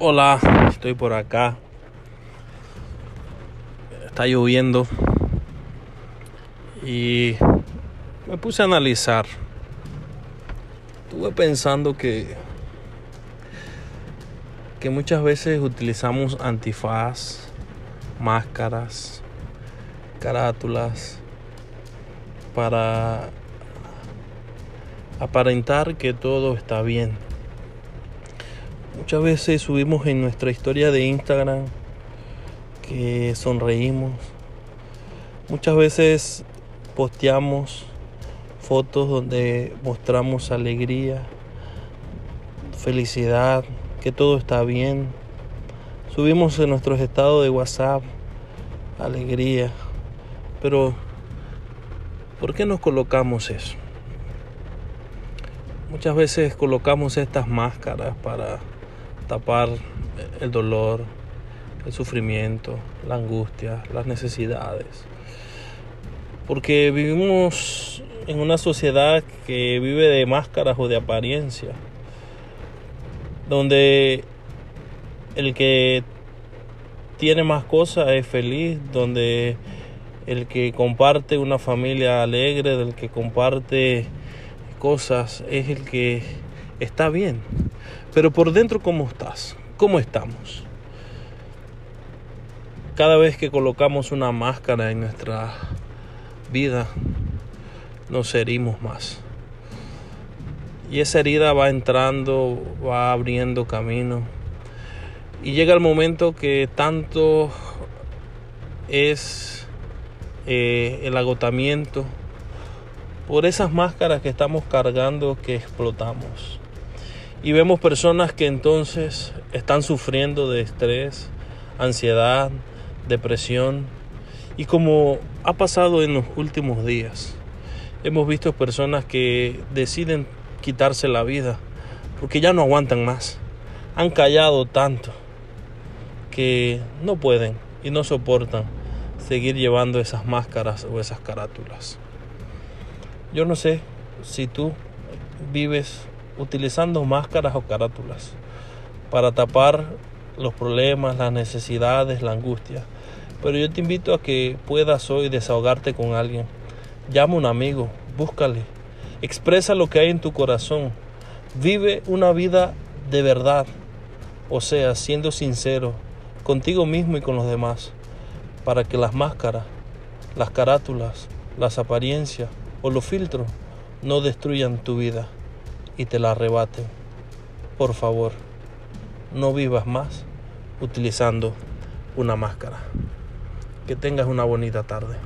Hola, estoy por acá. Está lloviendo. Y me puse a analizar. Estuve pensando que que muchas veces utilizamos antifaz, máscaras, carátulas para aparentar que todo está bien. Muchas veces subimos en nuestra historia de Instagram que sonreímos. Muchas veces posteamos fotos donde mostramos alegría, felicidad, que todo está bien. Subimos en nuestros estados de WhatsApp alegría. Pero, ¿por qué nos colocamos eso? Muchas veces colocamos estas máscaras para tapar el dolor, el sufrimiento, la angustia, las necesidades. Porque vivimos en una sociedad que vive de máscaras o de apariencia, donde el que tiene más cosas es feliz, donde el que comparte una familia alegre, del que comparte cosas, es el que está bien. Pero por dentro, ¿cómo estás? ¿Cómo estamos? Cada vez que colocamos una máscara en nuestra vida, nos herimos más. Y esa herida va entrando, va abriendo camino. Y llega el momento que tanto es eh, el agotamiento por esas máscaras que estamos cargando que explotamos. Y vemos personas que entonces están sufriendo de estrés, ansiedad, depresión. Y como ha pasado en los últimos días, hemos visto personas que deciden quitarse la vida porque ya no aguantan más. Han callado tanto que no pueden y no soportan seguir llevando esas máscaras o esas carátulas. Yo no sé si tú vives utilizando máscaras o carátulas para tapar los problemas, las necesidades, la angustia. Pero yo te invito a que puedas hoy desahogarte con alguien. Llama a un amigo, búscale, expresa lo que hay en tu corazón. Vive una vida de verdad, o sea, siendo sincero contigo mismo y con los demás, para que las máscaras, las carátulas, las apariencias o los filtros no destruyan tu vida y te la arrebaten. Por favor, no vivas más utilizando una máscara. Que tengas una bonita tarde.